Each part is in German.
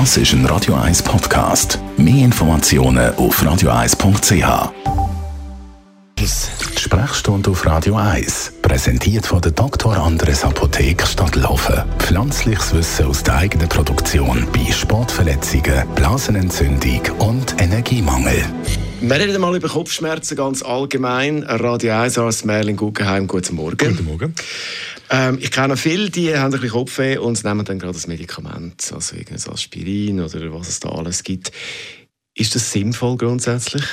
Das ist ein Radio 1 Podcast. Mehr Informationen auf radio1.ch. Die Sprechstunde auf Radio 1, präsentiert von der Dr. Andres Apotheke Stadtlaufen. Pflanzliches Wissen aus der eigenen Produktion bei Sportverletzungen, Blasenentzündung und Energiemangel. Wir reden mal über Kopfschmerzen ganz allgemein. Radio 1 als Merlin Guggenheim, guten Morgen. Guten Morgen. Ähm, ich kenne viele, die haben ein bisschen Kopfweh und nehmen dann gerade das Medikament, also irgendein Aspirin oder was es da alles gibt. Ist das sinnvoll grundsätzlich?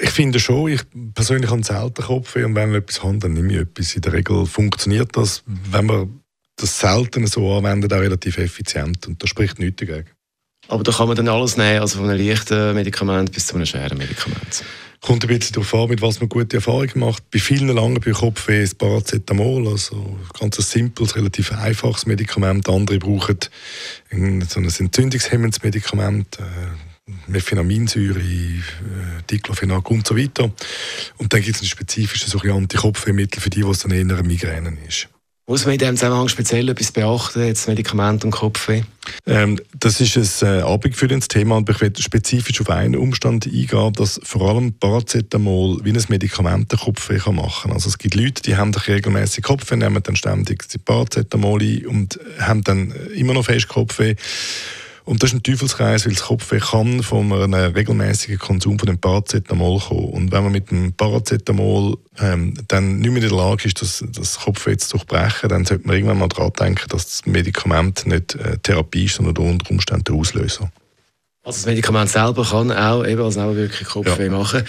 Ich finde schon, ich persönlich habe selten Kopfweh und wenn ich etwas habe, dann nehme ich etwas. In der Regel funktioniert das, wenn man das selten so anwendet, auch relativ effizient und da spricht nichts dagegen. Aber da kann man dann alles nehmen, also von einem leichten Medikament bis zu einem schweren Medikament. Kommt ein bisschen darauf an, mit was man gute Erfahrungen macht. Bei vielen langen bei Kopfweh ist Paracetamol, also ganz simples, relativ einfaches Medikament. Andere brauchen ein, so ein entzündungshemmendes Medikament, äh, Mephenaminssäure, äh, Diclofenac und so weiter. Und dann gibt es ein spezifisches Antikopfwehmittel für die, was dann eher eine Migräne ist. Muss man in diesem Zusammenhang speziell etwas beachten, jetzt Medikament und Kopfweh? Ähm, das ist ein äh, abendfüllendes Thema und ich werde spezifisch auf einen Umstand eingehen, dass vor allem Paracetamol wie ein Medikament den Kopfweh kann machen. Also es gibt Leute, die haben regelmäßig Kopfweh, nehmen dann ständig Paracetamol ein und haben dann immer noch fest Kopfweh. Und das ist ein Teufelskreis, weil das Kopfweh kann von einem regelmäßigen Konsum von dem Paracetamol kommen. Und wenn man mit dem Paracetamol ähm, dann nicht mehr in der Lage ist, das, das Kopfweh zu durchbrechen, dann sollte man irgendwann mal daran denken, dass das Medikament nicht äh, Therapie ist, sondern unter Umständen der Auslöser. Also das Medikament selber kann auch eben als wirklich Kopfweh ja. machen.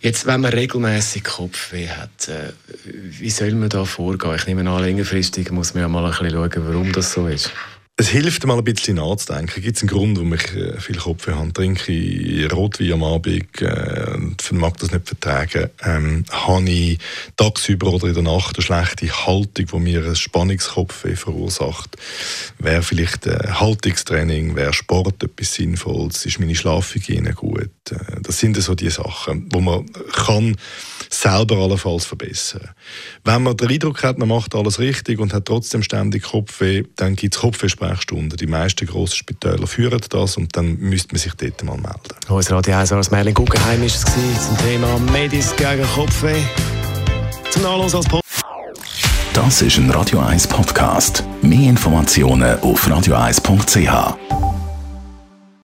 Jetzt, wenn man regelmäßig Kopfweh hat, äh, wie soll man da vorgehen? Ich nehme an, längerfristig muss man ja mal ein bisschen schauen, warum das so ist. Es hilft mal ein bisschen nachzudenken. Gibt es einen Grund, warum ich äh, viel Kopfweh habe? Trinke ich Rotwein am Abend äh, und mag das nicht vertragen? Ähm, habe ich tagsüber oder in der Nacht eine schlechte Haltung, die mir ein Spannungskopfweh verursacht? Wäre vielleicht äh, Haltungstraining, wäre Sport etwas Sinnvolles? Ist meine Schlafhygiene gut? Äh, das sind so die Sachen, wo man kann selber allenfalls verbessern. Wenn man den Eindruck hat, man macht alles richtig und hat trotzdem ständig Kopfweh, dann gibt es Kopfwehsprechstunden. Die meisten grossen Spitäler führen das und dann müsste man sich dort mal melden. Unser Radio 1 als Merlin Guggenheim war es zum Thema Medis gegen Kopfweh. Zum Nachlesen als Podcast. Das ist ein Radio 1 Podcast. Mehr Informationen auf radio1.ch.